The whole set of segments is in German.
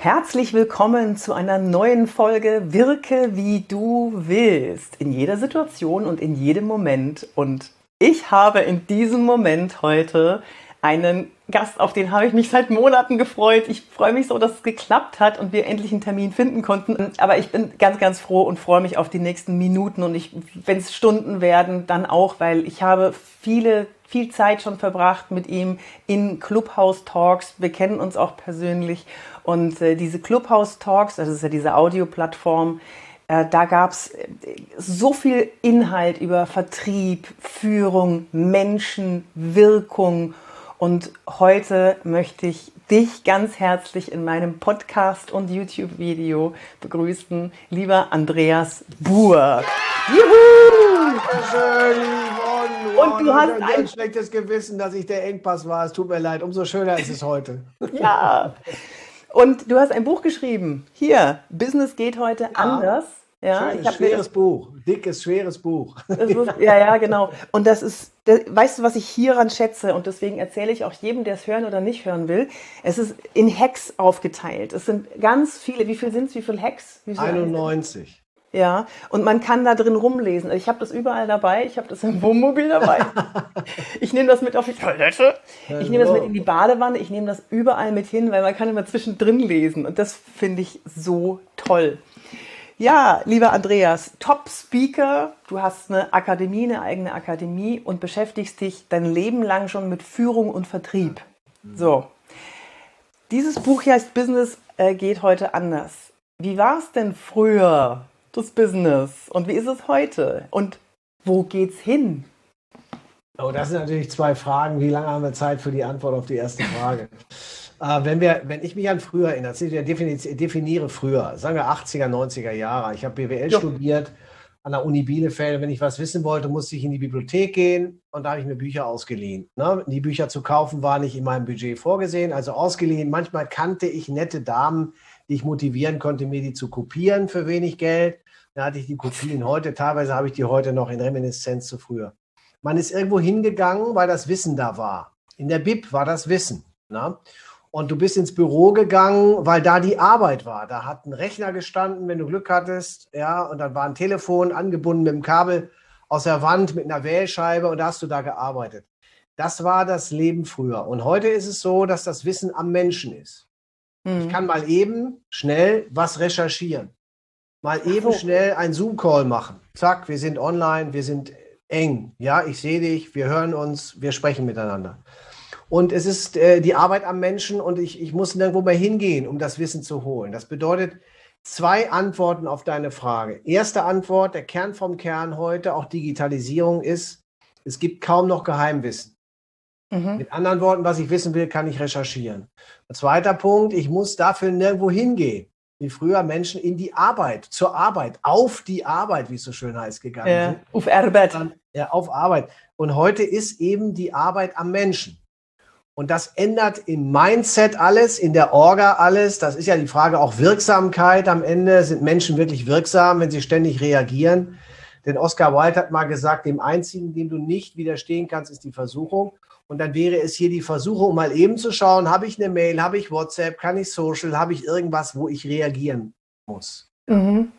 Herzlich willkommen zu einer neuen Folge Wirke wie du willst. In jeder Situation und in jedem Moment. Und ich habe in diesem Moment heute einen Gast, auf den habe ich mich seit Monaten gefreut. Ich freue mich so, dass es geklappt hat und wir endlich einen Termin finden konnten. Aber ich bin ganz, ganz froh und freue mich auf die nächsten Minuten und ich, wenn es Stunden werden, dann auch, weil ich habe viele viel Zeit schon verbracht mit ihm in Clubhouse Talks. Wir kennen uns auch persönlich. Und äh, diese Clubhouse Talks, das ist ja diese Audioplattform, äh, da gab es äh, so viel Inhalt über Vertrieb, Führung, Menschen, Wirkung. Und heute möchte ich dich ganz herzlich in meinem Podcast und YouTube-Video begrüßen, lieber Andreas Burg. Juhu! Dankeschön. Und du hast ein, schlechtes Gewissen, dass ich der Engpass war. Es tut mir leid. Umso schöner ist es heute. Ja. Und du hast ein Buch geschrieben. Hier, Business geht heute ja. anders. Ja, Schön, ich schweres das, Buch, dickes, schweres Buch. Ist, ja, ja, genau. Und das ist, das, weißt du, was ich hieran schätze? Und deswegen erzähle ich auch jedem, der es hören oder nicht hören will. Es ist in Hacks aufgeteilt. Es sind ganz viele. Wie viel sind es? Wie viele Hacks? Wie 91. Ja, und man kann da drin rumlesen. Ich habe das überall dabei. Ich habe das im Wohnmobil dabei. ich nehme das mit auf die Toilette. Ich nehme das mit in die Badewanne. Ich nehme das überall mit hin, weil man kann immer zwischendrin lesen. Und das finde ich so toll. Ja, lieber Andreas, Top-Speaker. Du hast eine Akademie, eine eigene Akademie und beschäftigst dich dein Leben lang schon mit Führung und Vertrieb. So. Dieses Buch hier heißt Business äh, geht heute anders. Wie war es denn früher? Das Business? Und wie ist es heute? Und wo geht's hin? Oh, das sind natürlich zwei Fragen. Wie lange haben wir Zeit für die Antwort auf die erste Frage? äh, wenn, wir, wenn ich mich an früher erinnere, ich definiere früher, sagen wir 80er, 90er Jahre. Ich habe BWL jo. studiert an der Uni Bielefeld. Wenn ich was wissen wollte, musste ich in die Bibliothek gehen und da habe ich mir Bücher ausgeliehen. Ne? Die Bücher zu kaufen war nicht in meinem Budget vorgesehen, also ausgeliehen. Manchmal kannte ich nette Damen, die ich motivieren konnte, mir die zu kopieren für wenig Geld. Da hatte ich die Kopien heute, teilweise habe ich die heute noch in Reminiszenz zu früher. Man ist irgendwo hingegangen, weil das Wissen da war. In der Bib war das Wissen. Na? Ne? Und du bist ins Büro gegangen, weil da die Arbeit war. Da hat ein Rechner gestanden, wenn du Glück hattest, ja, und dann war ein Telefon angebunden mit dem Kabel aus der Wand mit einer Wählscheibe und da hast du da gearbeitet. Das war das Leben früher. Und heute ist es so, dass das Wissen am Menschen ist. Mhm. Ich kann mal eben schnell was recherchieren. Mal eben schnell einen Zoom-Call machen. Zack, wir sind online, wir sind eng. Ja, ich sehe dich, wir hören uns, wir sprechen miteinander. Und es ist äh, die Arbeit am Menschen und ich, ich muss nirgendwo mehr hingehen, um das Wissen zu holen. Das bedeutet zwei Antworten auf deine Frage. Erste Antwort, der Kern vom Kern heute, auch Digitalisierung ist, es gibt kaum noch Geheimwissen. Mhm. Mit anderen Worten, was ich wissen will, kann ich recherchieren. Ein zweiter Punkt, ich muss dafür nirgendwo hingehen wie früher Menschen in die Arbeit, zur Arbeit, auf die Arbeit, wie es so schön heißt, gegangen ja, sind. Auf Arbeit. Ja, auf Arbeit. Und heute ist eben die Arbeit am Menschen. Und das ändert im Mindset alles, in der Orga alles. Das ist ja die Frage auch Wirksamkeit am Ende. Sind Menschen wirklich wirksam, wenn sie ständig reagieren? Denn Oscar Wilde hat mal gesagt, dem einzigen, dem du nicht widerstehen kannst, ist die Versuchung. Und dann wäre es hier die Versuchung, mal eben zu schauen, habe ich eine Mail, habe ich WhatsApp, kann ich Social, habe ich irgendwas, wo ich reagieren muss. Mhm.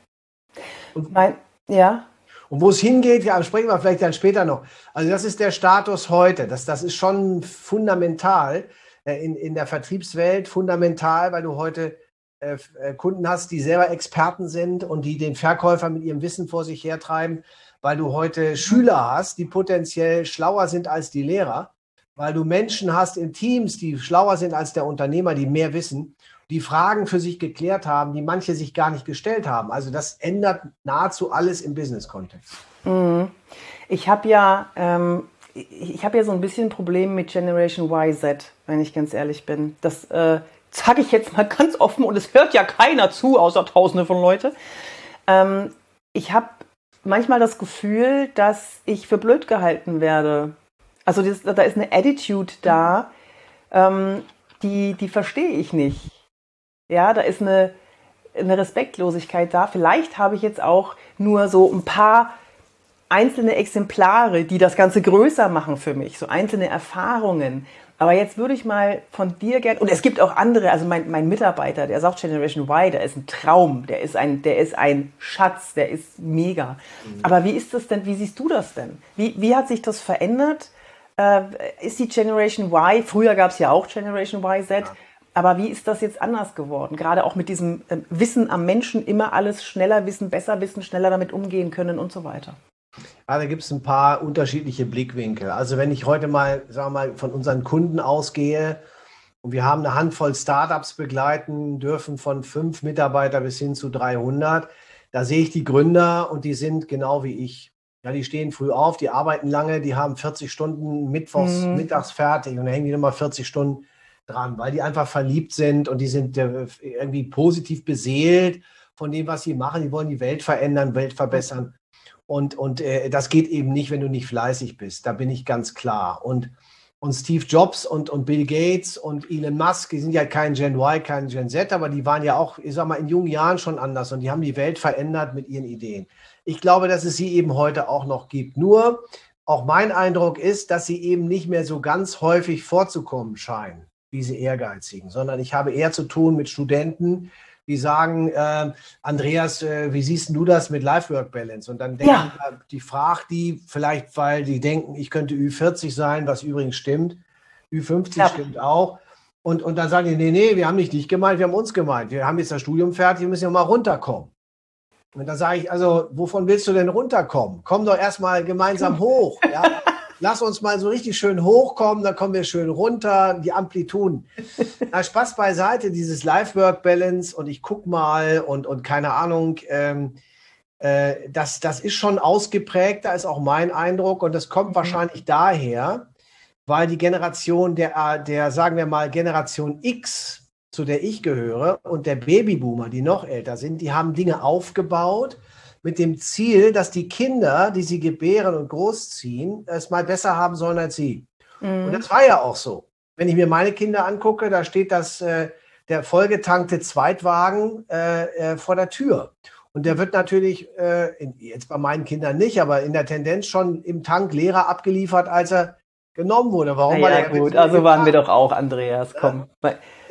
Und, mein, ja. Und wo es hingeht, ja, sprechen wir vielleicht dann später noch. Also das ist der Status heute. Das, das ist schon fundamental äh, in, in der Vertriebswelt, fundamental, weil du heute Kunden hast, die selber Experten sind und die den Verkäufer mit ihrem Wissen vor sich hertreiben, weil du heute Schüler hast, die potenziell schlauer sind als die Lehrer weil du Menschen hast in Teams, die schlauer sind als der Unternehmer, die mehr wissen, die Fragen für sich geklärt haben, die manche sich gar nicht gestellt haben. Also das ändert nahezu alles im Business-Kontext. Mhm. Ich habe ja, ähm, ich ja so ein bisschen ein Problem mit Generation YZ, wenn ich ganz ehrlich bin. Das äh, sage ich jetzt mal ganz offen und es hört ja keiner zu, außer Tausende von Leute. Ähm, ich habe manchmal das Gefühl, dass ich für blöd gehalten werde also das, da ist eine Attitude da, ähm, die, die verstehe ich nicht. Ja, da ist eine, eine Respektlosigkeit da. Vielleicht habe ich jetzt auch nur so ein paar einzelne Exemplare, die das Ganze größer machen für mich, so einzelne Erfahrungen. Aber jetzt würde ich mal von dir gerne, und es gibt auch andere, also mein, mein Mitarbeiter, der sagt Generation Y, der ist ein Traum, der ist ein, der ist ein Schatz, der ist mega. Mhm. Aber wie ist das denn, wie siehst du das denn? Wie, wie hat sich das verändert? Äh, ist die Generation Y, früher gab es ja auch Generation YZ, ja. aber wie ist das jetzt anders geworden? Gerade auch mit diesem äh, Wissen am Menschen, immer alles schneller wissen, besser wissen, schneller damit umgehen können und so weiter. Ja, da gibt es ein paar unterschiedliche Blickwinkel. Also wenn ich heute mal, sagen wir mal, von unseren Kunden ausgehe und wir haben eine Handvoll Startups begleiten dürfen von fünf Mitarbeiter bis hin zu 300, da sehe ich die Gründer und die sind genau wie ich. Ja, die stehen früh auf, die arbeiten lange, die haben 40 Stunden mittwochs, mhm. mittags fertig und dann hängen die nochmal 40 Stunden dran, weil die einfach verliebt sind und die sind äh, irgendwie positiv beseelt von dem, was sie machen. Die wollen die Welt verändern, Welt verbessern. Und, und äh, das geht eben nicht, wenn du nicht fleißig bist. Da bin ich ganz klar. Und, und Steve Jobs und, und Bill Gates und Elon Musk, die sind ja kein Gen Y, kein Gen Z, aber die waren ja auch, ich sag mal, in jungen Jahren schon anders und die haben die Welt verändert mit ihren Ideen. Ich glaube, dass es sie eben heute auch noch gibt. Nur, auch mein Eindruck ist, dass sie eben nicht mehr so ganz häufig vorzukommen scheinen, diese Ehrgeizigen, sondern ich habe eher zu tun mit Studenten, die sagen, äh, Andreas, äh, wie siehst du das mit Life-Work-Balance? Und dann denken ja. die fragt die vielleicht, weil die denken, ich könnte Ü40 sein, was übrigens stimmt. Ü50 ja. stimmt auch. Und, und dann sagen die, nee, nee, wir haben nicht dich gemeint, wir haben uns gemeint. Wir haben jetzt das Studium fertig, wir müssen ja mal runterkommen. Und dann sage ich, also, wovon willst du denn runterkommen? Komm doch erstmal gemeinsam hoch. Ja? Lass uns mal so richtig schön hochkommen, dann kommen wir schön runter, die Amplituden. Na, Spaß beiseite, dieses Life-Work-Balance und ich guck mal und, und keine Ahnung, ähm, äh, das, das ist schon ausgeprägt, da ist auch mein Eindruck und das kommt mhm. wahrscheinlich daher, weil die Generation der, der, sagen wir mal, Generation X, zu der ich gehöre, und der Babyboomer, die noch älter sind, die haben Dinge aufgebaut, mit dem Ziel, dass die Kinder, die sie gebären und großziehen, es mal besser haben sollen als sie. Mhm. Und das war ja auch so. Wenn ich mir meine Kinder angucke, da steht das, äh, der vollgetankte Zweitwagen äh, äh, vor der Tür. Und der wird natürlich, äh, in, jetzt bei meinen Kindern nicht, aber in der Tendenz schon im Tank leerer abgeliefert, als er genommen wurde. Warum? Ja, ja gut, also waren wir doch auch, Andreas, komm.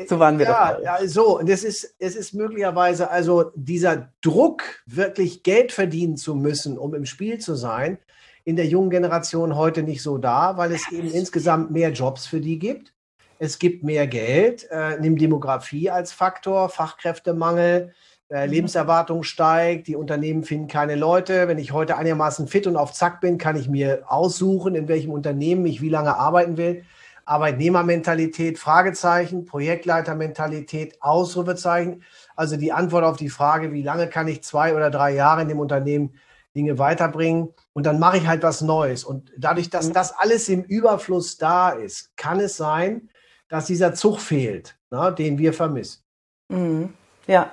So waren wir ja, doch. Ja, so. Und es ist, es ist möglicherweise also dieser Druck, wirklich Geld verdienen zu müssen, um im Spiel zu sein, in der jungen Generation heute nicht so da, weil es eben insgesamt mehr Jobs für die gibt. Es gibt mehr Geld, äh, nimm Demografie als Faktor, Fachkräftemangel. Lebenserwartung steigt, die Unternehmen finden keine Leute. Wenn ich heute einigermaßen fit und auf Zack bin, kann ich mir aussuchen, in welchem Unternehmen ich wie lange arbeiten will. Arbeitnehmermentalität, Fragezeichen, Projektleitermentalität, Ausrufezeichen. Also die Antwort auf die Frage, wie lange kann ich zwei oder drei Jahre in dem Unternehmen Dinge weiterbringen und dann mache ich halt was Neues. Und dadurch, dass mhm. das alles im Überfluss da ist, kann es sein, dass dieser Zug fehlt, na, ne, den wir vermissen. Mhm. Ja,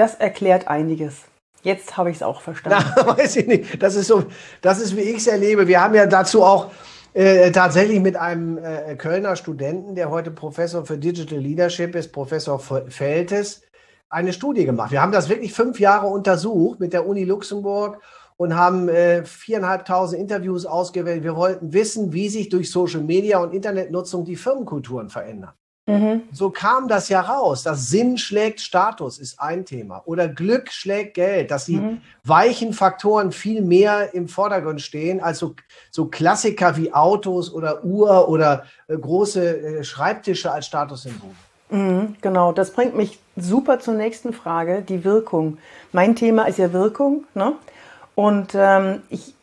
das erklärt einiges. Jetzt habe ich es auch verstanden. Na, weiß ich nicht. Das ist so, das ist, wie ich es erlebe. Wir haben ja dazu auch äh, tatsächlich mit einem äh, Kölner Studenten, der heute Professor für Digital Leadership ist, Professor Feltes, eine Studie gemacht. Wir haben das wirklich fünf Jahre untersucht mit der Uni Luxemburg und haben äh, viereinhalbtausend Interviews ausgewählt. Wir wollten wissen, wie sich durch Social Media und Internetnutzung die Firmenkulturen verändern. Mhm. So kam das ja raus. Das Sinn schlägt Status ist ein Thema. Oder Glück schlägt Geld, dass die mhm. weichen Faktoren viel mehr im Vordergrund stehen als so, so Klassiker wie Autos oder Uhr oder äh, große äh, Schreibtische als Statussymbol. Mhm, genau, das bringt mich super zur nächsten Frage, die Wirkung. Mein Thema ist ja Wirkung. Ne? Und ähm, ich,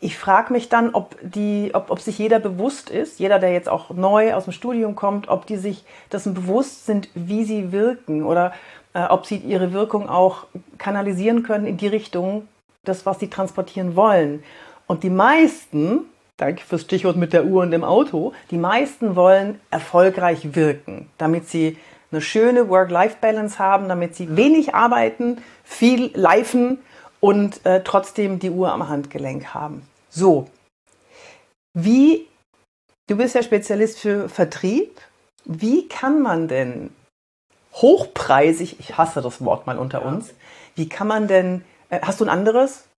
ich frage mich dann, ob, die, ob, ob sich jeder bewusst ist, jeder, der jetzt auch neu aus dem Studium kommt, ob die sich dessen bewusst sind, wie sie wirken oder äh, ob sie ihre Wirkung auch kanalisieren können in die Richtung, das, was sie transportieren wollen. Und die meisten, danke fürs Stichwort mit der Uhr und dem Auto, die meisten wollen erfolgreich wirken, damit sie eine schöne Work-Life-Balance haben, damit sie wenig arbeiten, viel leifen und äh, trotzdem die Uhr am Handgelenk haben. So, wie, du bist ja Spezialist für Vertrieb, wie kann man denn hochpreisig, ich hasse das Wort mal unter ja. uns, wie kann man denn, äh, hast du ein anderes?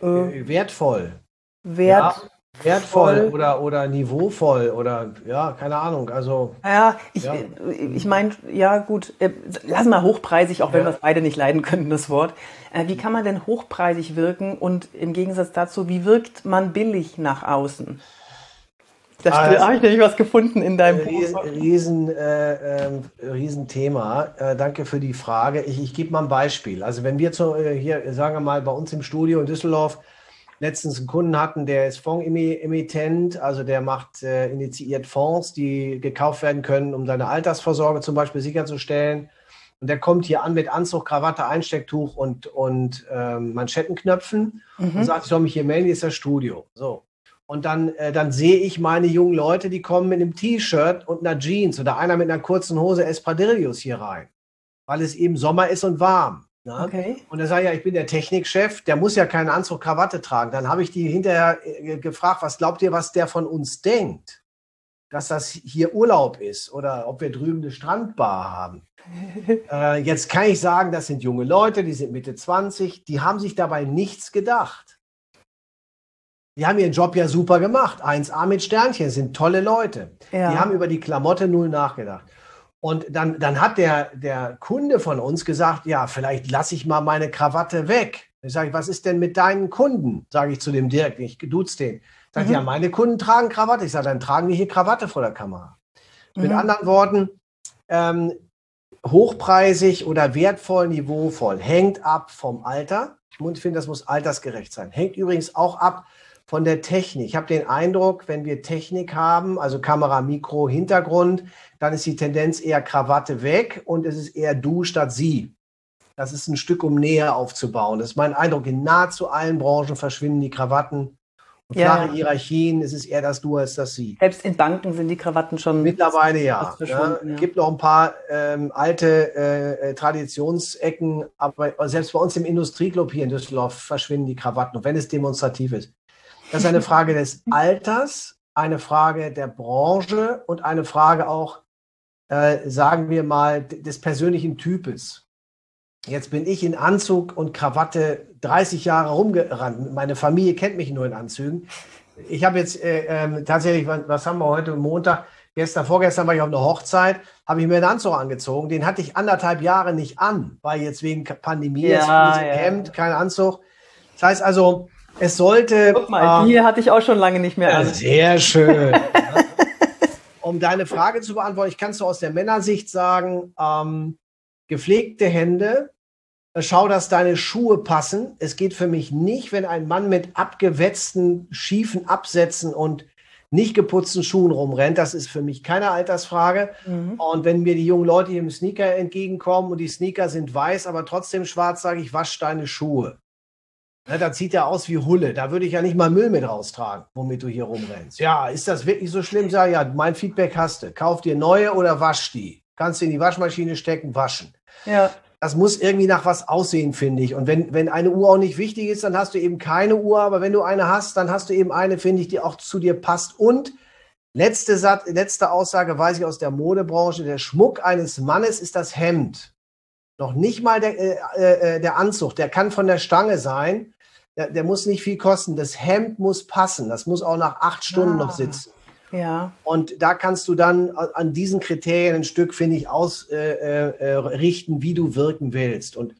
Äh, wertvoll. Wert, wertvoll oder, oder niveauvoll oder ja, keine Ahnung. Also. Ja, ich, ja. ich meine, ja, gut, äh, lass mal hochpreisig, auch wenn ja. wir es beide nicht leiden könnten, das Wort. Äh, wie kann man denn hochpreisig wirken und im Gegensatz dazu, wie wirkt man billig nach außen? Da ah, habe ich nämlich was gefunden in deinem Riesen, Buch. Riesen, äh, äh, Riesenthema. Äh, danke für die Frage. Ich, ich gebe mal ein Beispiel. Also wenn wir zu, äh, hier, sagen wir mal, bei uns im Studio in Düsseldorf letztens einen Kunden hatten, der ist Fondsemittent, also der macht, äh, initiiert Fonds, die gekauft werden können, um seine Altersvorsorge zum Beispiel sicherzustellen. Und der kommt hier an mit Anzug, Krawatte, Einstecktuch und, und ähm, Manschettenknöpfen mhm. und sagt, ich soll mich hier melden, hier ist das Studio. So. Und dann, äh, dann sehe ich meine jungen Leute, die kommen mit einem T-Shirt und einer Jeans oder einer mit einer kurzen Hose Espadrillos hier rein, weil es eben Sommer ist und warm. Ne? Okay. Und er sagt ja, ich bin der Technikchef, der muss ja keinen Anzug, Krawatte tragen. Dann habe ich die hinterher äh, gefragt, was glaubt ihr, was der von uns denkt? Dass das hier Urlaub ist oder ob wir drüben eine Strandbar haben. äh, jetzt kann ich sagen, das sind junge Leute, die sind Mitte 20, die haben sich dabei nichts gedacht. Die haben ihren Job ja super gemacht. 1A mit Sternchen, sind tolle Leute. Ja. Die haben über die Klamotte null nachgedacht. Und dann, dann hat der, der Kunde von uns gesagt, ja, vielleicht lasse ich mal meine Krawatte weg. Ich sage, was ist denn mit deinen Kunden? Sage ich zu dem Dirk, ich duze den. Sagt, mhm. ja, meine Kunden tragen Krawatte. Ich sage, dann tragen wir hier Krawatte vor der Kamera. Mhm. Mit anderen Worten, ähm, hochpreisig oder wertvoll, niveauvoll, hängt ab vom Alter. Ich finde, das muss altersgerecht sein. Hängt übrigens auch ab von der Technik. Ich habe den Eindruck, wenn wir Technik haben, also Kamera, Mikro, Hintergrund, dann ist die Tendenz eher Krawatte weg und es ist eher du statt sie. Das ist ein Stück, um Nähe aufzubauen. Das ist mein Eindruck. In nahezu allen Branchen verschwinden die Krawatten. Und ja. flache Hierarchien, es ist eher das Du als das Sie. Selbst in Banken sind die Krawatten schon. Mittlerweile ja. Es ja. ja. gibt noch ein paar ähm, alte äh, äh, Traditionsecken, aber selbst bei uns im Industrieclub hier in Düsseldorf verschwinden die Krawatten, und wenn es demonstrativ ist. Das ist eine Frage des Alters, eine Frage der Branche und eine Frage auch, äh, sagen wir mal, des persönlichen Types. Jetzt bin ich in Anzug und Krawatte 30 Jahre rumgerannt. Meine Familie kennt mich nur in Anzügen. Ich habe jetzt äh, äh, tatsächlich, was haben wir heute, Montag? Gestern, vorgestern war ich auf einer Hochzeit, habe ich mir einen Anzug angezogen. Den hatte ich anderthalb Jahre nicht an, weil jetzt wegen Pandemie, ja, jetzt ja. Hemd, kein Anzug. Das heißt also, es sollte. Guck mal, die ähm, hatte ich auch schon lange nicht mehr an. Sehr schön. um deine Frage zu beantworten, ich kann es so aus der Männersicht sagen, ähm, gepflegte Hände, schau, dass deine Schuhe passen. Es geht für mich nicht, wenn ein Mann mit abgewetzten, schiefen Absätzen und nicht geputzten Schuhen rumrennt. Das ist für mich keine Altersfrage. Mhm. Und wenn mir die jungen Leute hier im Sneaker entgegenkommen und die Sneaker sind weiß, aber trotzdem schwarz, sage ich, wasch deine Schuhe. Ne, da zieht er aus wie Hulle. Da würde ich ja nicht mal Müll mit raustragen, womit du hier rumrennst. Ja, ist das wirklich so schlimm? Sag ja, mein Feedback hast du. Kauf dir neue oder wasch die. Kannst du in die Waschmaschine stecken, waschen. Ja. Das muss irgendwie nach was aussehen, finde ich. Und wenn, wenn eine Uhr auch nicht wichtig ist, dann hast du eben keine Uhr. Aber wenn du eine hast, dann hast du eben eine, finde ich, die auch zu dir passt. Und letzte, Satz, letzte Aussage weiß ich aus der Modebranche. Der Schmuck eines Mannes ist das Hemd. Noch nicht mal der, äh, äh, der Anzug, der kann von der Stange sein. Der, der, muss nicht viel kosten. Das Hemd muss passen. Das muss auch nach acht Stunden ah, noch sitzen. Ja. Und da kannst du dann an diesen Kriterien ein Stück, finde ich, ausrichten, äh, äh, wie du wirken willst. Und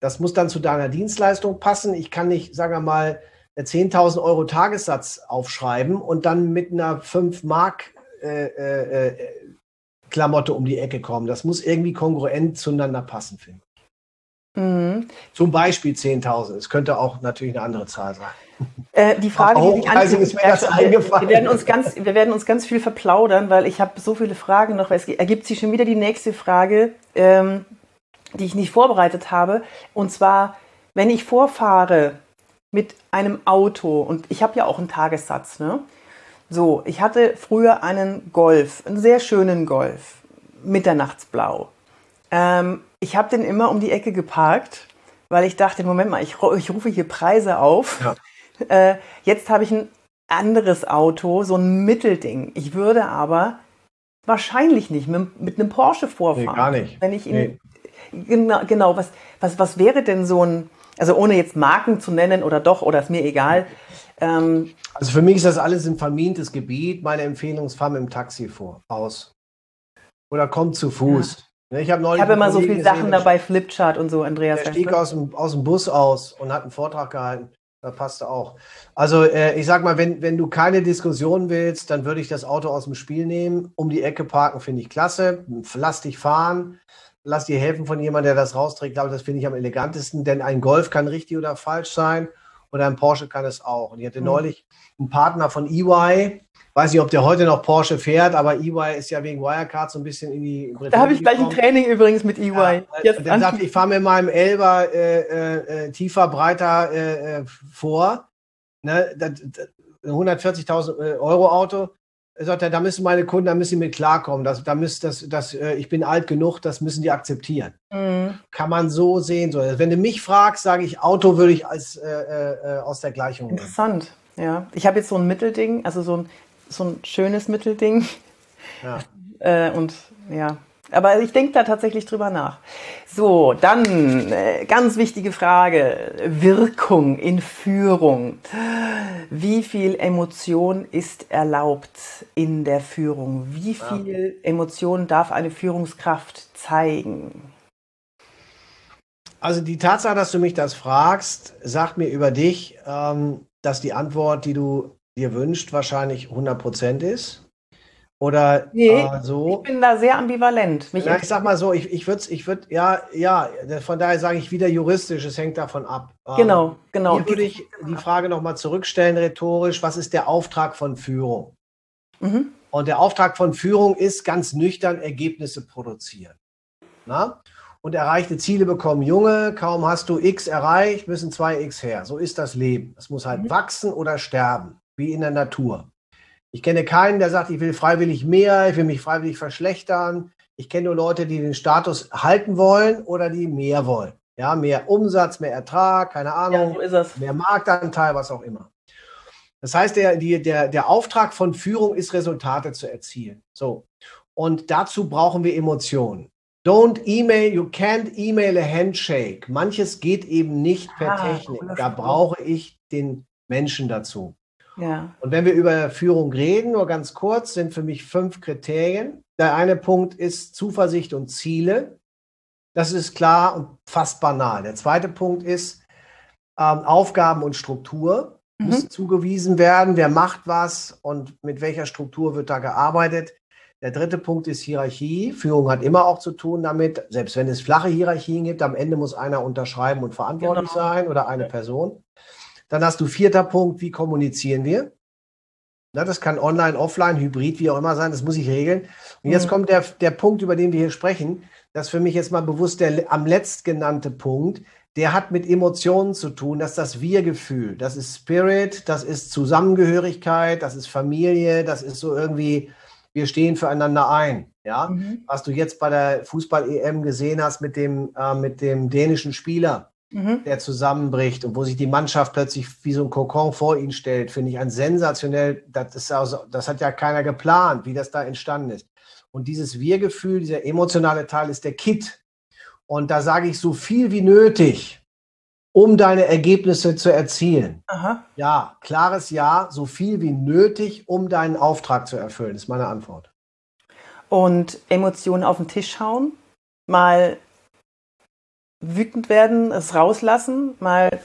das muss dann zu deiner Dienstleistung passen. Ich kann nicht, sagen wir mal, 10.000 Euro Tagessatz aufschreiben und dann mit einer 5 Mark äh, äh, Klamotte um die Ecke kommen. Das muss irgendwie kongruent zueinander passen, finde ich. Mhm. Zum Beispiel 10.000. Es könnte auch natürlich eine andere Zahl sein. Äh, die Frage, die sich das eingefallen. Wir werden, uns ganz, wir werden uns ganz viel verplaudern, weil ich habe so viele Fragen noch. Es ergibt sich schon wieder die nächste Frage, ähm, die ich nicht vorbereitet habe. Und zwar, wenn ich vorfahre mit einem Auto und ich habe ja auch einen Tagessatz, ne? So, ich hatte früher einen Golf, einen sehr schönen Golf, Mitternachtsblau. Ähm, ich habe den immer um die Ecke geparkt, weil ich dachte, Moment mal, ich, ich rufe hier Preise auf. Ja. Äh, jetzt habe ich ein anderes Auto, so ein Mittelding. Ich würde aber wahrscheinlich nicht mit, mit einem Porsche vorfahren. Nee, gar nicht. Wenn ich ihn, nee. genau, genau was, was, was wäre denn so ein, also ohne jetzt Marken zu nennen oder doch, oder ist mir egal, Ähm, also für mich ist das alles ein vermintes Gebiet. Meine Empfehlung ist, fahr mit dem Taxi vor, aus. Oder komm zu Fuß. Ja. Ich habe hab immer so viele Sachen dabei, Flipchart und so, Andreas. Der stieg aus dem, aus dem Bus aus und hat einen Vortrag gehalten. Da passte auch. Also äh, ich sag mal, wenn, wenn du keine Diskussion willst, dann würde ich das Auto aus dem Spiel nehmen. Um die Ecke parken finde ich klasse. Lass dich fahren. Lass dir helfen von jemandem, der das rausträgt. Ich glaube, das finde ich am elegantesten, denn ein Golf kann richtig oder falsch sein und ein Porsche kann es auch. Und ich hatte mhm. neulich einen Partner von EY, weiß nicht, ob der heute noch Porsche fährt, aber EY ist ja wegen Wirecard so ein bisschen in die. Da habe ich gleich ein Training übrigens mit EY. Ja, Jetzt der sagt, ich fahre mir meinem Elber äh, äh, äh, tiefer, breiter äh, äh vor. Ne, 140.000 äh, Euro Auto. Er sagt, da müssen meine Kunden, da müssen sie mit klarkommen. Das, da müssen, das, das, ich bin alt genug, das müssen die akzeptieren. Mhm. Kann man so sehen. So. Wenn du mich fragst, sage ich, Auto würde ich als, äh, aus der Gleichung. Interessant. Ja, ich habe jetzt so ein Mittelding, also so ein so ein schönes Mittelding. Ja. Äh, und ja, aber ich denke da tatsächlich drüber nach. So, dann äh, ganz wichtige Frage. Wirkung in Führung. Wie viel Emotion ist erlaubt in der Führung? Wie viel ja. Emotion darf eine Führungskraft zeigen? Also die Tatsache, dass du mich das fragst, sagt mir über dich, ähm, dass die Antwort, die du dir wünscht, wahrscheinlich 100% ist? Oder nee, äh, so? Ich bin da sehr ambivalent. Mich ja, ich sag mal so, ich, ich würde, ich würd, ja, ja, von daher sage ich wieder juristisch, es hängt davon ab. Ähm, genau, genau. Hier würde ich die Frage nochmal zurückstellen, rhetorisch, was ist der Auftrag von Führung? Mhm. Und der Auftrag von Führung ist ganz nüchtern Ergebnisse produzieren. Na? Und erreichte Ziele bekommen Junge, kaum hast du X erreicht, müssen zwei X her. So ist das Leben. Es muss halt mhm. wachsen oder sterben wie in der Natur. Ich kenne keinen, der sagt, ich will freiwillig mehr, ich will mich freiwillig verschlechtern. Ich kenne nur Leute, die den Status halten wollen oder die mehr wollen. Ja, mehr Umsatz, mehr Ertrag, keine Ahnung, ja, so mehr Marktanteil, was auch immer. Das heißt, der, die, der, der Auftrag von Führung ist, Resultate zu erzielen. So. Und dazu brauchen wir Emotionen. Don't email, you can't email a handshake. Manches geht eben nicht per ah, Technik. Da brauche ich den Menschen dazu. Ja. Und wenn wir über Führung reden, nur ganz kurz, sind für mich fünf Kriterien. Der eine Punkt ist Zuversicht und Ziele. Das ist klar und fast banal. Der zweite Punkt ist ähm, Aufgaben und Struktur. Mhm. Müssen zugewiesen werden, wer macht was und mit welcher Struktur wird da gearbeitet. Der dritte Punkt ist Hierarchie. Führung hat immer auch zu tun damit, selbst wenn es flache Hierarchien gibt, am Ende muss einer unterschreiben und verantwortlich genau. sein oder eine Person. Dann hast du vierter Punkt, wie kommunizieren wir? Na, das kann online, offline, hybrid, wie auch immer sein, das muss ich regeln. Und jetzt mhm. kommt der, der Punkt, über den wir hier sprechen. Das ist für mich jetzt mal bewusst der am letztgenannte Punkt. Der hat mit Emotionen zu tun. Das ist das Wir-Gefühl. Das ist Spirit, das ist Zusammengehörigkeit, das ist Familie, das ist so irgendwie, wir stehen füreinander ein. Ja, mhm. was du jetzt bei der Fußball-EM gesehen hast mit dem, äh, mit dem dänischen Spieler mhm. der zusammenbricht und wo sich die Mannschaft plötzlich wie so ein Kokon vor ihn stellt, finde ich ein sensationell, das, ist also, das hat ja keiner geplant, wie das da entstanden ist. Und dieses Wir-Gefühl, dieser emotionale Teil ist der Kit. Und da sage ich so viel wie nötig, um deine Ergebnisse zu erzielen. Aha. Ja, klares Ja, so viel wie nötig, um deinen Auftrag zu erfüllen, ist meine Antwort. Und Emotionen auf den Tisch hauen, mal wütend werden, es rauslassen, mal. Das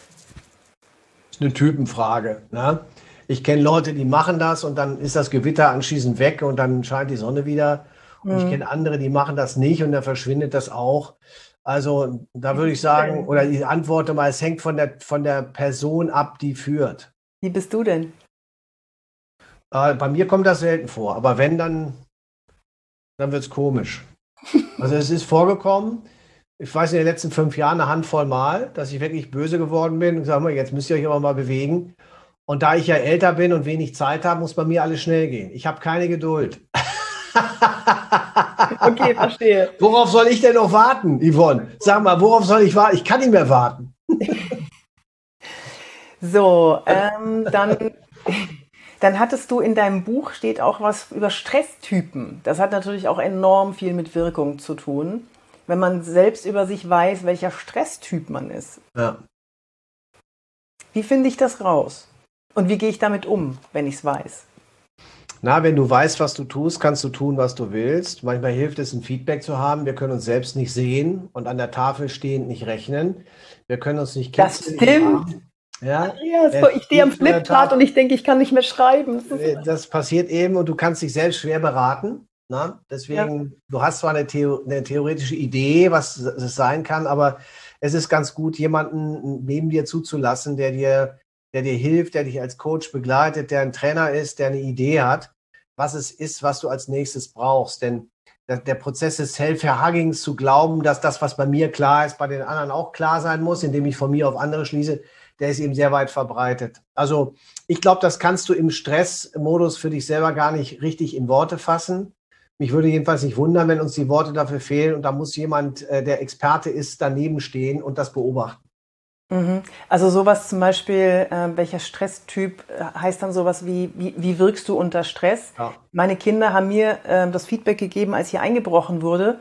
ist eine Typenfrage. Ne? Ich kenne Leute, die machen das und dann ist das Gewitter anschließend weg und dann scheint die Sonne wieder. Und mhm. ich kenne andere, die machen das nicht und dann verschwindet das auch. Also da würde ich sagen, oder ich antworte mal, es hängt von der, von der Person ab, die führt. Wie bist du denn? Äh, bei mir kommt das selten vor, aber wenn, dann, dann wird es komisch. Also es ist vorgekommen, ich weiß in den letzten fünf Jahren eine Handvoll Mal, dass ich wirklich böse geworden bin und sage mal, jetzt müsst ihr euch aber mal bewegen. Und da ich ja älter bin und wenig Zeit habe, muss bei mir alles schnell gehen. Ich habe keine Geduld. okay, verstehe. Worauf soll ich denn noch warten, Yvonne? Sag mal, worauf soll ich warten? Ich kann nicht mehr warten. so, ähm, dann, dann hattest du in deinem Buch steht auch was über Stresstypen. Das hat natürlich auch enorm viel mit Wirkung zu tun wenn man selbst über sich weiß, welcher Stresstyp man ist. Ja. Wie finde ich das raus? Und wie gehe ich damit um, wenn ich es weiß? Na, wenn du weißt, was du tust, kannst du tun, was du willst. Manchmal hilft es, ein Feedback zu haben. Wir können uns selbst nicht sehen und an der Tafel stehend nicht rechnen. Wir können uns nicht kennen. Das stimmt. Ja, Andreas, ich stehe am Flipchart und ich denke, ich kann nicht mehr schreiben. Das, das, passiert eben und du kannst dich selbst schwer beraten. Na? Deswegen, ja. du hast zwar eine, Theo eine theoretische Idee, was es sein kann, aber es ist ganz gut, jemanden neben dir zuzulassen, der dir, der dir hilft, der dich als Coach begleitet, der ein Trainer ist, der eine Idee hat was es ist, was du als nächstes brauchst. Denn der, der Prozess des Self-Huggings zu glauben, dass das, was bei mir klar ist, bei den anderen auch klar sein muss, indem ich von mir auf andere schließe, der ist eben sehr weit verbreitet. Also ich glaube, das kannst du im Stressmodus für dich selber gar nicht richtig in Worte fassen. Mich würde jedenfalls nicht wundern, wenn uns die Worte dafür fehlen und da muss jemand, äh, der Experte ist, daneben stehen und das beobachten. Mhm. Also sowas zum Beispiel, äh, welcher Stresstyp äh, heißt dann sowas wie, wie, wie wirkst du unter Stress? Ja. Meine Kinder haben mir äh, das Feedback gegeben, als hier eingebrochen wurde.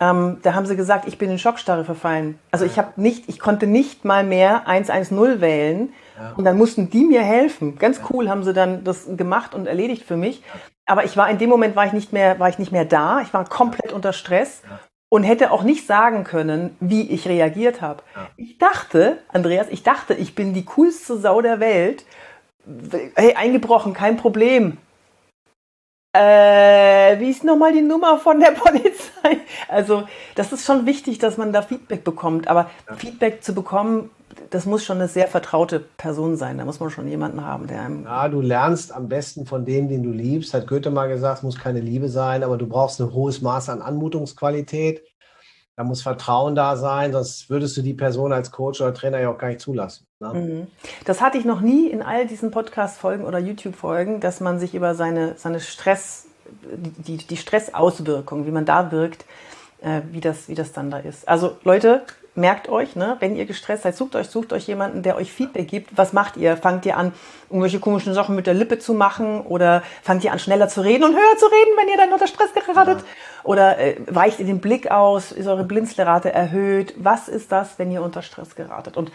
Ähm, da haben sie gesagt, ich bin in Schockstarre verfallen. Also ich habe nicht, ich konnte nicht mal mehr 110 wählen. Ja. Und dann mussten die mir helfen. Ganz cool haben sie dann das gemacht und erledigt für mich. Aber ich war in dem Moment war ich nicht mehr, war ich nicht mehr da. Ich war komplett unter Stress und hätte auch nicht sagen können, wie ich reagiert habe. Ich dachte, Andreas, ich dachte, ich bin die coolste Sau der Welt. Hey, eingebrochen, kein Problem. Äh, wie ist nochmal die Nummer von der Polizei? Also, das ist schon wichtig, dass man da Feedback bekommt. Aber ja. Feedback zu bekommen, das muss schon eine sehr vertraute Person sein. Da muss man schon jemanden haben, der einem. Ja, du lernst am besten von dem, den du liebst. Hat Goethe mal gesagt, es muss keine Liebe sein, aber du brauchst ein hohes Maß an Anmutungsqualität. Da muss Vertrauen da sein, sonst würdest du die Person als Coach oder Trainer ja auch gar nicht zulassen. Ne? Mhm. Das hatte ich noch nie in all diesen Podcast-Folgen oder YouTube-Folgen, dass man sich über seine, seine Stress, die, die Stressauswirkung, wie man da wirkt, äh, wie, das, wie das dann da ist. Also Leute, merkt euch, ne, wenn ihr gestresst seid, sucht euch, sucht euch jemanden, der euch Feedback gibt. Was macht ihr? Fangt ihr an, irgendwelche komischen Sachen mit der Lippe zu machen oder fangt ihr an, schneller zu reden und höher zu reden, wenn ihr dann unter Stress geratet? Ja. Oder äh, weicht ihr den Blick aus? Ist eure Blinzlerate erhöht? Was ist das, wenn ihr unter Stress geratet? Und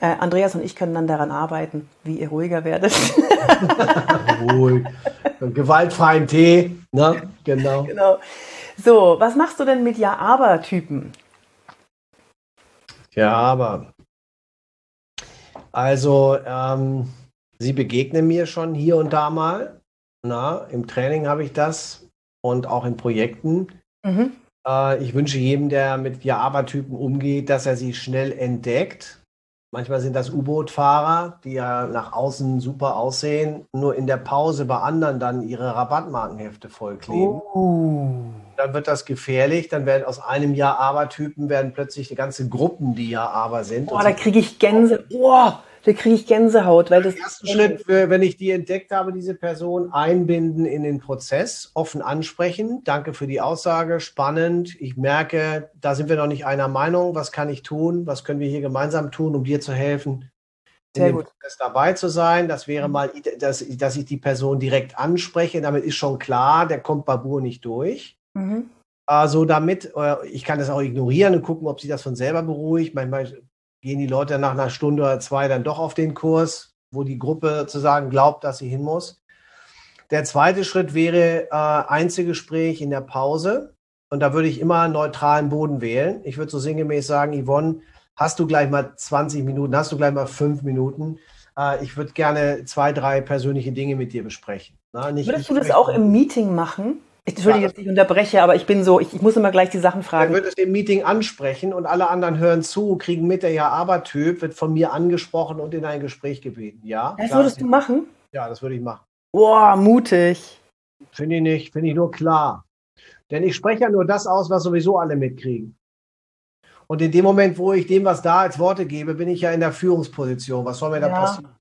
äh, Andreas und ich können dann daran arbeiten, wie ihr ruhiger werdet. Ruhig. Gewaltfreien Tee, ne? Genau. genau. So, was machst du denn mit Ja-Aber-Typen? Ja, aber. Also, ähm, sie begegnen mir schon hier und da mal. Na, Im Training habe ich das und auch in Projekten. Mhm. Äh, ich wünsche jedem, der mit Ja-Aber-Typen umgeht, dass er sie schnell entdeckt. Manchmal sind das U-Boot-Fahrer, die ja nach außen super aussehen, nur in der Pause bei anderen dann ihre Rabattmarkenhefte vollkleben. Oh dann wird das gefährlich. Dann werden aus einem Jahr Aber-Typen werden plötzlich ganze Gruppen, die ja Aber sind. Boah, da kriege ich Gänse. Boah, da kriege ich Gänsehaut, weil das. Der erste Schritt, wenn ich die entdeckt habe, diese Person einbinden in den Prozess, offen ansprechen. Danke für die Aussage, spannend. Ich merke, da sind wir noch nicht einer Meinung. Was kann ich tun? Was können wir hier gemeinsam tun, um dir zu helfen? Sehr gut. Prozess dabei zu sein. Das wäre mhm. mal, dass, dass ich die Person direkt anspreche. Damit ist schon klar, der kommt Babur nicht durch. Mhm. Also damit, äh, ich kann das auch ignorieren und gucken, ob sich das von selber beruhigt. Manchmal gehen die Leute nach einer Stunde oder zwei dann doch auf den Kurs, wo die Gruppe sozusagen glaubt, dass sie hin muss. Der zweite Schritt wäre äh, Einzelgespräch in der Pause. Und da würde ich immer einen neutralen Boden wählen. Ich würde so sinngemäß sagen, Yvonne, hast du gleich mal 20 Minuten, hast du gleich mal fünf Minuten? Äh, ich würde gerne zwei, drei persönliche Dinge mit dir besprechen. Na, nicht, Würdest du das auch im Meeting machen? Entschuldige, ja. dass ich unterbreche, aber ich bin so, ich, ich muss immer gleich die Sachen fragen. Er wird es im Meeting ansprechen und alle anderen hören zu, kriegen mit, der Ja-Aber-Typ wird von mir angesprochen und in ein Gespräch gebeten. Ja? Das klar. würdest du machen? Ja, das würde ich machen. Boah, mutig. Finde ich nicht, finde ich nur klar. Denn ich spreche ja nur das aus, was sowieso alle mitkriegen. Und in dem Moment, wo ich dem, was da als Worte gebe, bin ich ja in der Führungsposition. Was soll mir ja. da passieren?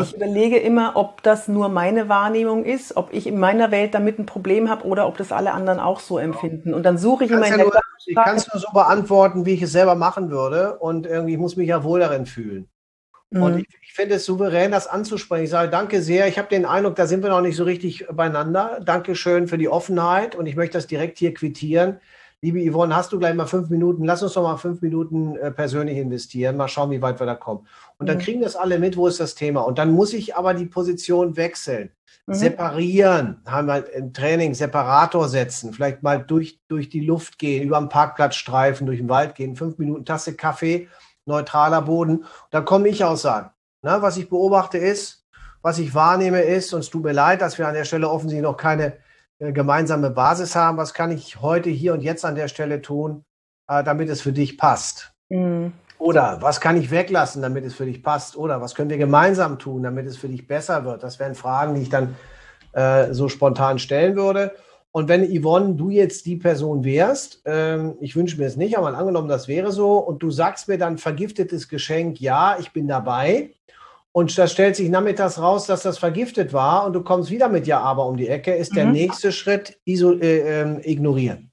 Ich überlege immer, ob das nur meine Wahrnehmung ist, ob ich in meiner Welt damit ein Problem habe oder ob das alle anderen auch so empfinden. Und dann suche ich immer in ja der Ich kann es nur so beantworten, wie ich es selber machen würde. Und irgendwie ich muss mich ja wohl darin fühlen. Mhm. Und ich, ich finde es souverän, das anzusprechen. Ich sage, danke sehr. Ich habe den Eindruck, da sind wir noch nicht so richtig beieinander. Dankeschön für die Offenheit. Und ich möchte das direkt hier quittieren. Liebe Yvonne, hast du gleich mal fünf Minuten? Lass uns doch mal fünf Minuten äh, persönlich investieren, mal schauen, wie weit wir da kommen. Und dann mhm. kriegen das alle mit, wo ist das Thema. Und dann muss ich aber die Position wechseln. Mhm. Separieren, haben wir im Training, Separator setzen, vielleicht mal durch, durch die Luft gehen, über den Parkplatz streifen, durch den Wald gehen, fünf Minuten Tasse Kaffee, neutraler Boden. Da komme ich aus sagen. Na, was ich beobachte ist, was ich wahrnehme ist, und es tut mir leid, dass wir an der Stelle offensichtlich noch keine gemeinsame Basis haben. Was kann ich heute, hier und jetzt an der Stelle tun, äh, damit es für dich passt? Mhm. Oder was kann ich weglassen, damit es für dich passt? Oder was können wir gemeinsam tun, damit es für dich besser wird? Das wären Fragen, die ich dann äh, so spontan stellen würde. Und wenn Yvonne, du jetzt die Person wärst, ähm, ich wünsche mir es nicht, aber angenommen, das wäre so, und du sagst mir dann vergiftetes Geschenk, ja, ich bin dabei, und das stellt sich nachmittags raus, dass das vergiftet war und du kommst wieder mit Ja, aber um die Ecke, ist mhm. der nächste Schritt iso, äh, äh, ignorieren.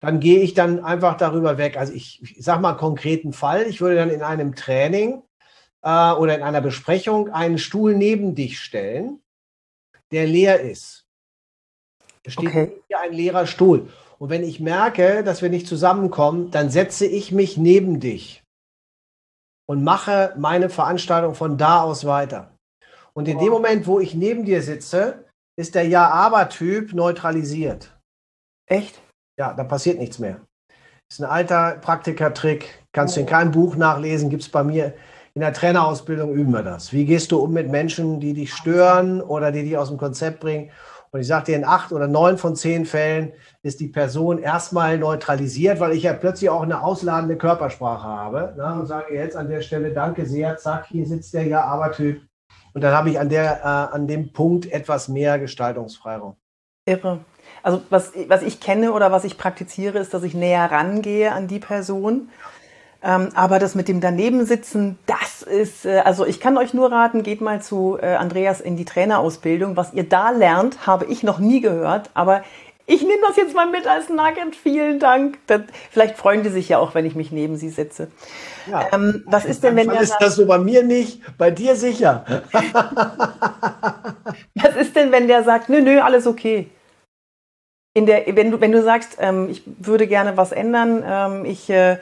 Dann gehe ich dann einfach darüber weg. Also ich, ich sage mal einen konkreten Fall. Ich würde dann in einem Training äh, oder in einer Besprechung einen Stuhl neben dich stellen, der leer ist. Es steht okay. hier ein leerer Stuhl. Und wenn ich merke, dass wir nicht zusammenkommen, dann setze ich mich neben dich und mache meine Veranstaltung von da aus weiter. Und in dem Moment, wo ich neben dir sitze, ist der Ja-Aber-Typ neutralisiert. Echt? Ja, da passiert nichts mehr. Ist ein alter Praktikertrick, kannst du in keinem Buch nachlesen, gibt es bei mir. In der Trainerausbildung üben wir das. Wie gehst du um mit Menschen, die dich stören oder die dich aus dem Konzept bringen? Und ich dir, in acht oder neun von zehn Fällen ist die Person erstmal neutralisiert, weil ich ja plötzlich auch eine ausladende Körpersprache habe ne, und sage jetzt an der Stelle, danke sehr, zack, hier sitzt der Ja-Aber-Typ. Und dann habe ich an, der, äh, an dem Punkt etwas mehr Gestaltungsfreiraum. Irre. Also was, was ich kenne oder was ich praktiziere, ist, dass ich näher rangehe an die Person. Ähm, aber das mit dem Danebensitzen, das ist, äh, also ich kann euch nur raten, geht mal zu äh, Andreas in die Trainerausbildung. Was ihr da lernt, habe ich noch nie gehört, aber ich nehme das jetzt mal mit als Nugget. Vielen Dank. Das, vielleicht freuen die sich ja auch, wenn ich mich neben sie setze. Ja. Ähm, was ist denn, wenn der ist das so bei mir nicht, bei dir sicher. was ist denn, wenn der sagt, nö, nö, alles okay? In der, wenn du, wenn du sagst, ähm, ich würde gerne was ändern, ähm, ich, äh,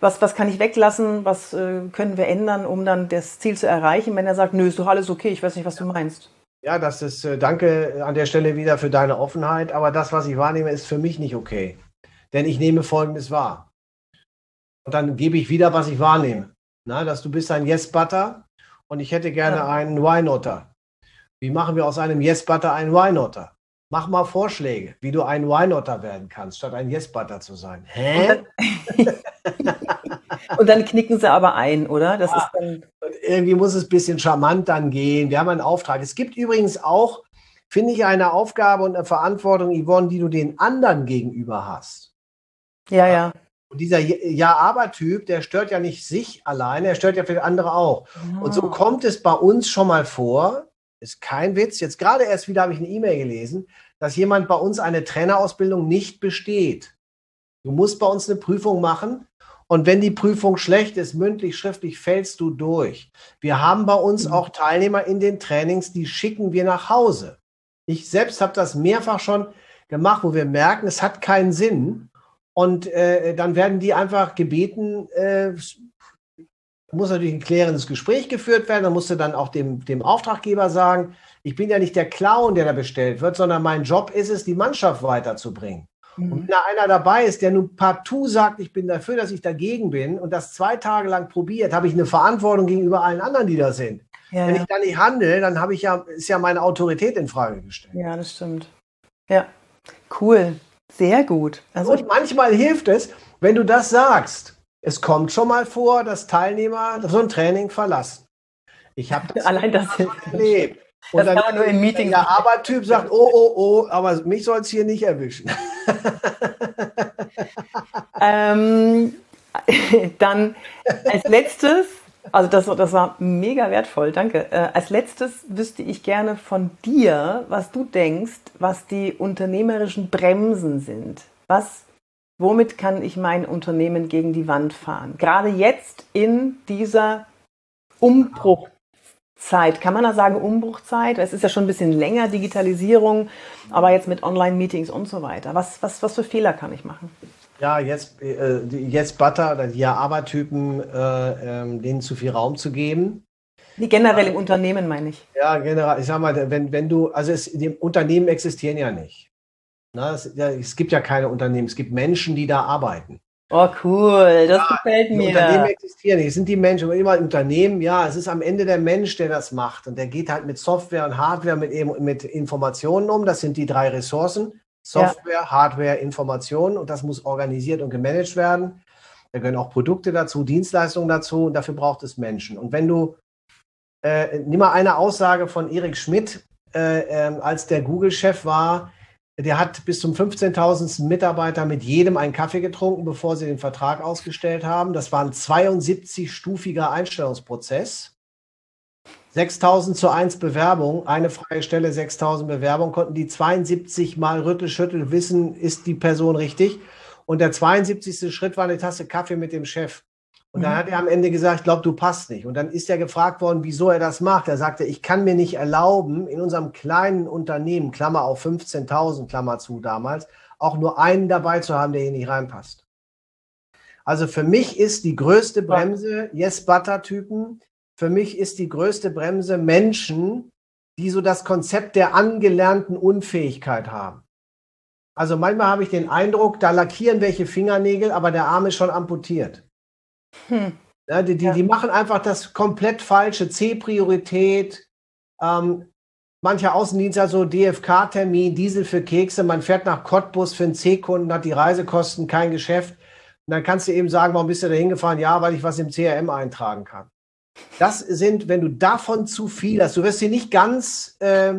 was, was kann ich weglassen, was äh, können wir ändern, um dann das Ziel zu erreichen? Wenn er sagt, nö, ist doch alles okay, ich weiß nicht, was du meinst. Ja, das ist, äh, danke an der Stelle wieder für deine Offenheit, aber das, was ich wahrnehme, ist für mich nicht okay. Denn ich nehme Folgendes wahr. Und dann gebe ich wieder, was ich wahrnehme. Na, dass du bist ein Yes-Butter und ich hätte gerne ja. einen Why-Notter. Wie machen wir aus einem Yes-Butter einen Why-Notter? Mach mal Vorschläge, wie du ein Why-Notter werden kannst, statt ein Yes-Butter zu sein. Hä? Und dann, knicken sie aber ein, oder? Das ja, ist dann irgendwie muss es ein bisschen charmant dann gehen. Wir haben einen Auftrag. Es gibt übrigens auch, finde ich, eine Aufgabe und eine Verantwortung, Yvonne, die du den anderen gegenüber hast. Ja, ja. Und dieser Ja-Aber-Typ, der stört ja nicht sich alleine, er stört ja für andere auch. Oh. Und so kommt es bei uns schon mal vor, ist kein Witz, jetzt gerade erst wieder habe ich eine E-Mail gelesen, dass jemand bei uns eine Trainerausbildung nicht besteht. Du musst bei uns eine Prüfung machen und wenn die Prüfung schlecht ist, mündlich, schriftlich, fällst du durch. Wir haben bei uns mhm. auch Teilnehmer in den Trainings, die schicken wir nach Hause. Ich selbst habe das mehrfach schon gemacht, wo wir merken, es hat keinen Sinn. Und äh, dann werden die einfach gebeten, äh, muss natürlich ein klärendes Gespräch geführt werden. Dann musst du dann auch dem, dem Auftraggeber sagen, ich bin ja nicht der Clown, der da bestellt wird, sondern mein Job ist es, die Mannschaft weiterzubringen. Mhm. Und wenn da einer dabei ist, der nun partout sagt, ich bin dafür, dass ich dagegen bin und das zwei Tage lang probiert, habe ich eine Verantwortung gegenüber allen anderen, die da sind. Ja, wenn ich da nicht handle, dann habe ich ja, ist ja meine Autorität in Frage gestellt. Ja, das stimmt. Ja, cool. Sehr gut. Also und manchmal hilft es, wenn du das sagst. Es kommt schon mal vor, dass Teilnehmer so ein Training verlassen. Ich habe das allein das erlebt. Und das dann nur im Meeting. Der Abertyp sagt, oh, oh, oh, aber mich soll es hier nicht erwischen. ähm, dann als letztes, also das, das war mega wertvoll, danke. Äh, als letztes wüsste ich gerne von dir, was du denkst, was die unternehmerischen Bremsen sind. Was, womit kann ich mein Unternehmen gegen die Wand fahren? Gerade jetzt in dieser Umbruch Zeit. Kann man da sagen Umbruchzeit? Es ist ja schon ein bisschen länger, Digitalisierung, aber jetzt mit Online-Meetings und so weiter. Was, was, was für Fehler kann ich machen? Ja, jetzt, äh, jetzt Butter oder die Arbeittypen, äh, ähm, denen zu viel Raum zu geben. Nee, generell im Unternehmen meine ich. Ja, generell. Ich sag mal, wenn, wenn du, also es, die Unternehmen existieren ja nicht. Na, es, ja, es gibt ja keine Unternehmen, es gibt Menschen, die da arbeiten. Oh, cool, das ja, gefällt mir. Unternehmen existieren nicht, es sind die Menschen. Immer Unternehmen, ja, es ist am Ende der Mensch, der das macht. Und der geht halt mit Software und Hardware, mit, mit Informationen um. Das sind die drei Ressourcen. Software, ja. Hardware, Informationen. Und das muss organisiert und gemanagt werden. Da gehören auch Produkte dazu, Dienstleistungen dazu. Und dafür braucht es Menschen. Und wenn du, äh, nimm mal eine Aussage von Erik Schmidt, äh, äh, als der Google-Chef war, der hat bis zum 15.000. Mitarbeiter mit jedem einen Kaffee getrunken, bevor sie den Vertrag ausgestellt haben. Das war ein 72-stufiger Einstellungsprozess. 6.000 zu 1 Bewerbung, eine freie Stelle, 6.000 Bewerbungen, konnten die 72 mal rüttelschüttel wissen, ist die Person richtig. Und der 72. Schritt war eine Tasse Kaffee mit dem Chef. Und dann mhm. hat er am Ende gesagt, ich glaube, du passt nicht. Und dann ist er gefragt worden, wieso er das macht. Er sagte, ich kann mir nicht erlauben, in unserem kleinen Unternehmen, Klammer auf 15.000, Klammer zu damals, auch nur einen dabei zu haben, der hier nicht reinpasst. Also für mich ist die größte Bremse Yes-Butter-Typen. Für mich ist die größte Bremse Menschen, die so das Konzept der angelernten Unfähigkeit haben. Also manchmal habe ich den Eindruck, da lackieren welche Fingernägel, aber der Arm ist schon amputiert. Hm. Ja, die, die, ja. die, machen einfach das komplett falsche. C-Priorität. Ähm, mancher Außendienst hat so DFK-Termin, Diesel für Kekse. Man fährt nach Cottbus für einen C-Kunden, hat die Reisekosten, kein Geschäft. Und dann kannst du eben sagen, warum bist du da hingefahren? Ja, weil ich was im CRM eintragen kann. Das sind, wenn du davon zu viel hast, du wirst sie nicht ganz äh,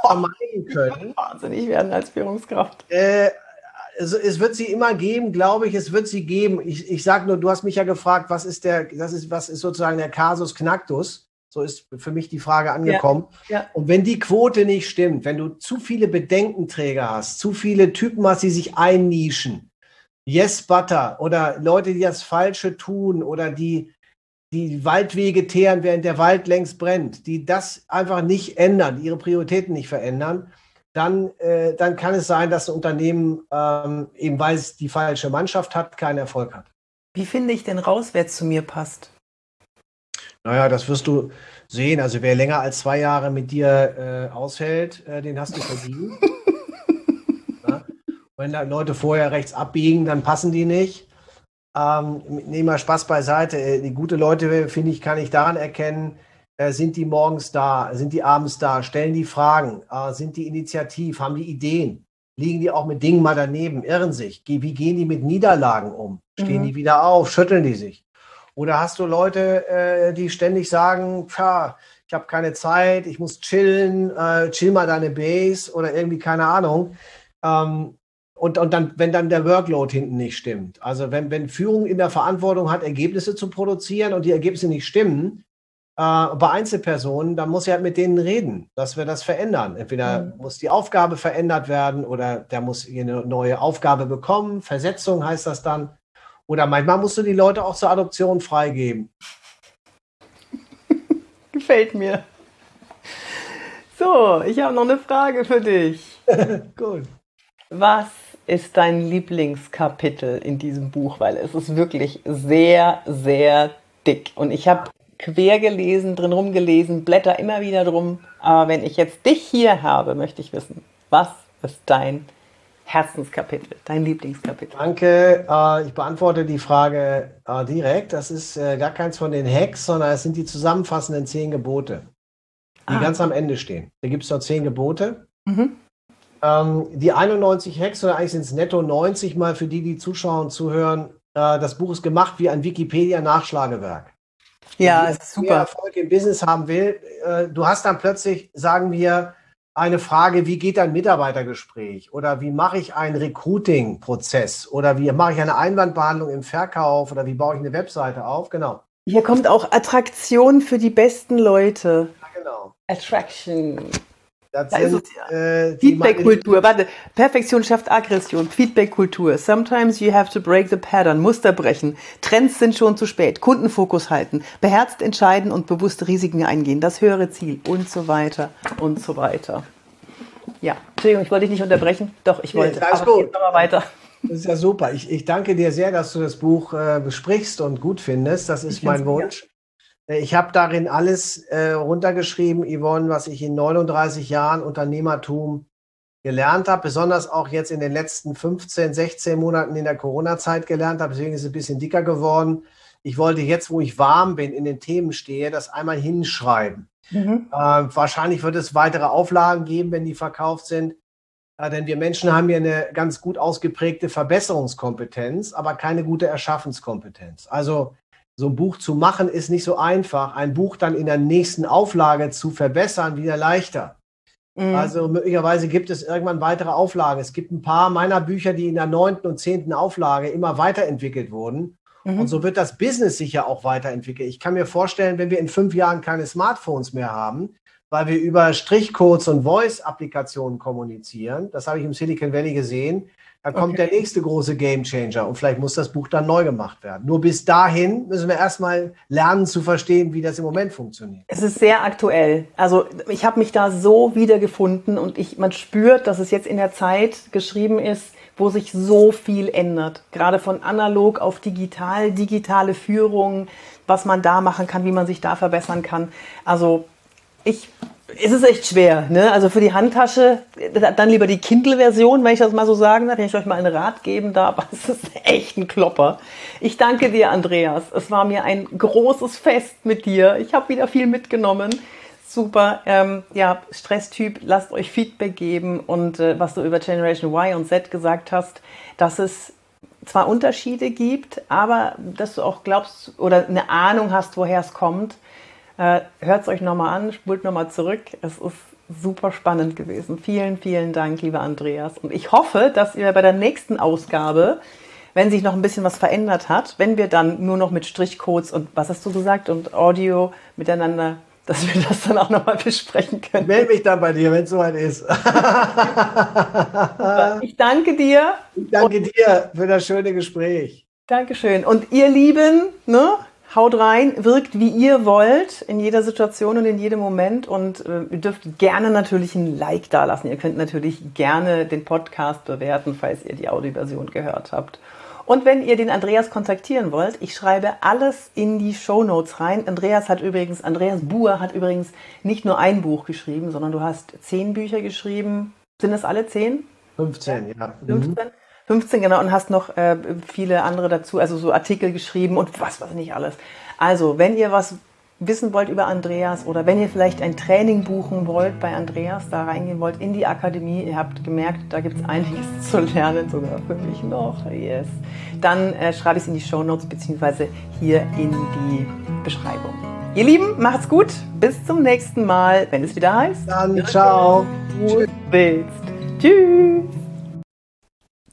vermeiden können. Wahnsinnig werden als Führungskraft. Äh, es, es, wird sie immer geben, glaube ich, es wird sie geben. Ich, ich sage nur, du hast mich ja gefragt, was ist der, das ist, was ist sozusagen der Kasus Knacktus? So ist für mich die Frage angekommen. Ja, ja. Und wenn die Quote nicht stimmt, wenn du zu viele Bedenkenträger hast, zu viele Typen hast, die sich einnischen, Yes Butter oder Leute, die das Falsche tun oder die die Waldwege teeren, während der Wald längst brennt, die das einfach nicht ändern, ihre Prioritäten nicht verändern, dann, äh, dann kann es sein, dass ein Unternehmen, ähm, eben weil es die falsche Mannschaft hat, keinen Erfolg hat. Wie finde ich denn raus, wer zu mir passt? Naja, das wirst du sehen. Also wer länger als zwei Jahre mit dir äh, aushält, äh, den hast du verdient. ja? Wenn da Leute vorher rechts abbiegen, dann passen die nicht. Ähm, nehmen wir Spaß beiseite. Äh, die gute Leute, finde ich, kann ich daran erkennen, sind die morgens da? Sind die abends da? Stellen die Fragen? Äh, sind die initiativ? Haben die Ideen? Liegen die auch mit Dingen mal daneben? Irren sich? Wie gehen die mit Niederlagen um? Stehen mhm. die wieder auf? Schütteln die sich? Oder hast du Leute, äh, die ständig sagen, Pja, ich habe keine Zeit, ich muss chillen, äh, chill mal deine Base oder irgendwie keine Ahnung. Ähm, und, und dann, wenn dann der Workload hinten nicht stimmt. Also wenn, wenn Führung in der Verantwortung hat, Ergebnisse zu produzieren und die Ergebnisse nicht stimmen, äh, bei Einzelpersonen, dann muss er halt mit denen reden, dass wir das verändern. Entweder mhm. muss die Aufgabe verändert werden oder der muss eine neue Aufgabe bekommen. Versetzung heißt das dann. Oder manchmal musst du die Leute auch zur Adoption freigeben. Gefällt mir. So, ich habe noch eine Frage für dich. Gut. Was ist dein Lieblingskapitel in diesem Buch? Weil es ist wirklich sehr, sehr dick. Und ich habe quer gelesen, drin rumgelesen, blätter immer wieder drum. Aber wenn ich jetzt dich hier habe, möchte ich wissen, was ist dein Herzenskapitel, dein Lieblingskapitel? Danke. Äh, ich beantworte die Frage äh, direkt. Das ist äh, gar keins von den Hacks, sondern es sind die zusammenfassenden zehn Gebote, die ah. ganz am Ende stehen. Da gibt es noch zehn Gebote. Mhm. Ähm, die 91 Hacks, oder eigentlich sind es netto 90 mal für die, die zuschauen und zuhören. das Buch ist gemacht wie ein Wikipedia-Nachschlagewerk. Ja, ist super. Wer Erfolg im Business haben will, äh, du hast dann plötzlich, sagen wir, eine Frage, wie geht ein Mitarbeitergespräch oder wie mache ich einen Recruiting-Prozess oder wie mache ich eine Einwandbehandlung im Verkauf oder wie baue ich eine Webseite auf? Genau. Hier kommt auch Attraktion für die besten Leute. Ja, genau. Attraction. Das da sind, ja. äh, Feedback-Kultur, warte, Perfektion schafft Aggression, Feedback-Kultur. Sometimes you have to break the pattern, Muster brechen. Trends sind schon zu spät, Kundenfokus halten, beherzt entscheiden und bewusst Risiken eingehen, das höhere Ziel und so weiter und so weiter. Ja, Entschuldigung, ich wollte dich nicht unterbrechen. Doch, ich wollte. Nee, alles gut. Aber weiter. Das ist ja super. Ich, ich danke dir sehr, dass du das Buch äh, besprichst und gut findest. Das ist ich mein Wunsch. Äh, ich habe darin alles äh, runtergeschrieben, Yvonne, was ich in 39 Jahren Unternehmertum gelernt habe, besonders auch jetzt in den letzten 15, 16 Monaten in der Corona-Zeit gelernt habe. Deswegen ist es ein bisschen dicker geworden. Ich wollte jetzt, wo ich warm bin, in den Themen stehe, das einmal hinschreiben. Mhm. Äh, wahrscheinlich wird es weitere Auflagen geben, wenn die verkauft sind. Äh, denn wir Menschen haben ja eine ganz gut ausgeprägte Verbesserungskompetenz, aber keine gute Erschaffenskompetenz. Also so ein Buch zu machen ist nicht so einfach. Ein Buch dann in der nächsten Auflage zu verbessern, wieder leichter. Mhm. Also möglicherweise gibt es irgendwann weitere Auflagen. Es gibt ein paar meiner Bücher, die in der neunten und zehnten Auflage immer weiterentwickelt wurden. Mhm. Und so wird das Business sicher auch weiterentwickelt. Ich kann mir vorstellen, wenn wir in fünf Jahren keine Smartphones mehr haben, weil wir über Strichcodes und Voice-Applikationen kommunizieren, das habe ich im Silicon Valley gesehen, da kommt okay. der nächste große Gamechanger und vielleicht muss das Buch dann neu gemacht werden. Nur bis dahin müssen wir erstmal lernen zu verstehen, wie das im Moment funktioniert. Es ist sehr aktuell. Also ich habe mich da so wiedergefunden und ich, man spürt, dass es jetzt in der Zeit geschrieben ist, wo sich so viel ändert. Gerade von analog auf digital, digitale Führung, was man da machen kann, wie man sich da verbessern kann. Also ich es ist echt schwer, ne? Also für die Handtasche dann lieber die Kindle-Version, wenn ich das mal so sagen darf, wenn ich euch mal einen Rat geben darf. Es ist echt ein Klopper. Ich danke dir, Andreas. Es war mir ein großes Fest mit dir. Ich habe wieder viel mitgenommen. Super. Ähm, ja, Stresstyp, lasst euch Feedback geben und äh, was du über Generation Y und Z gesagt hast, dass es zwar Unterschiede gibt, aber dass du auch glaubst oder eine Ahnung hast, woher es kommt äh, Hört es euch nochmal an, spult nochmal zurück. Es ist super spannend gewesen. Vielen, vielen Dank, lieber Andreas. Und ich hoffe, dass ihr bei der nächsten Ausgabe, wenn sich noch ein bisschen was verändert hat, wenn wir dann nur noch mit Strichcodes und was hast du gesagt und Audio miteinander dass wir das dann auch nochmal besprechen können. Melde mich dann bei dir, wenn es soweit ist. ich danke dir. Ich danke dir für das schöne Gespräch. Dankeschön. Und ihr Lieben, ne, Haut rein, wirkt wie ihr wollt in jeder Situation und in jedem Moment und äh, ihr dürft gerne natürlich ein Like dalassen. Ihr könnt natürlich gerne den Podcast bewerten, falls ihr die Audioversion gehört habt. Und wenn ihr den Andreas kontaktieren wollt, ich schreibe alles in die Show Notes rein. Andreas hat übrigens, Andreas Buhr hat übrigens nicht nur ein Buch geschrieben, sondern du hast zehn Bücher geschrieben. Sind das alle zehn? 15, ja. 15. Mhm. 15, genau, und hast noch äh, viele andere dazu, also so Artikel geschrieben und was weiß nicht alles. Also, wenn ihr was wissen wollt über Andreas oder wenn ihr vielleicht ein Training buchen wollt bei Andreas, da reingehen wollt in die Akademie, ihr habt gemerkt, da gibt es einiges zu lernen, sogar für mich noch, yes, dann äh, schreibe ich es in die Show Notes beziehungsweise hier in die Beschreibung. Ihr Lieben, macht's gut, bis zum nächsten Mal, wenn es wieder heißt. Dann ciao. Du willst. Tschüss.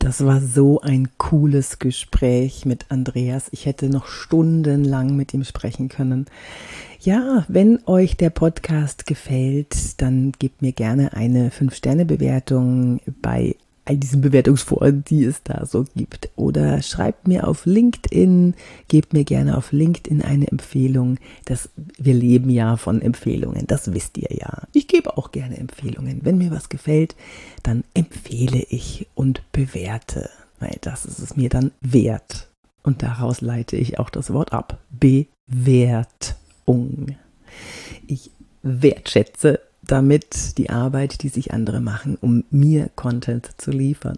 Das war so ein cooles Gespräch mit Andreas. Ich hätte noch stundenlang mit ihm sprechen können. Ja, wenn euch der Podcast gefällt, dann gebt mir gerne eine 5-Sterne-Bewertung bei all diesen Bewertungsforen, die es da so gibt. Oder schreibt mir auf LinkedIn, gebt mir gerne auf LinkedIn eine Empfehlung. Das, wir leben ja von Empfehlungen, das wisst ihr ja. Ich gebe auch gerne Empfehlungen. Wenn mir was gefällt, dann empfehle ich und bewerte, weil das ist es mir dann wert. Und daraus leite ich auch das Wort ab. Bewertung. Ich wertschätze damit die Arbeit, die sich andere machen, um mir Content zu liefern.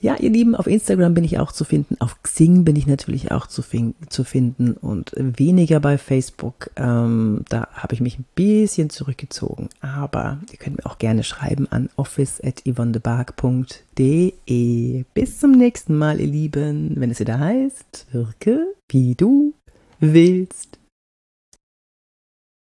Ja, ihr Lieben, auf Instagram bin ich auch zu finden, auf Xing bin ich natürlich auch zu, fin zu finden und weniger bei Facebook. Ähm, da habe ich mich ein bisschen zurückgezogen, aber ihr könnt mir auch gerne schreiben an office.yvonnebark.de. Bis zum nächsten Mal, ihr Lieben, wenn es wieder heißt, wirke wie du willst.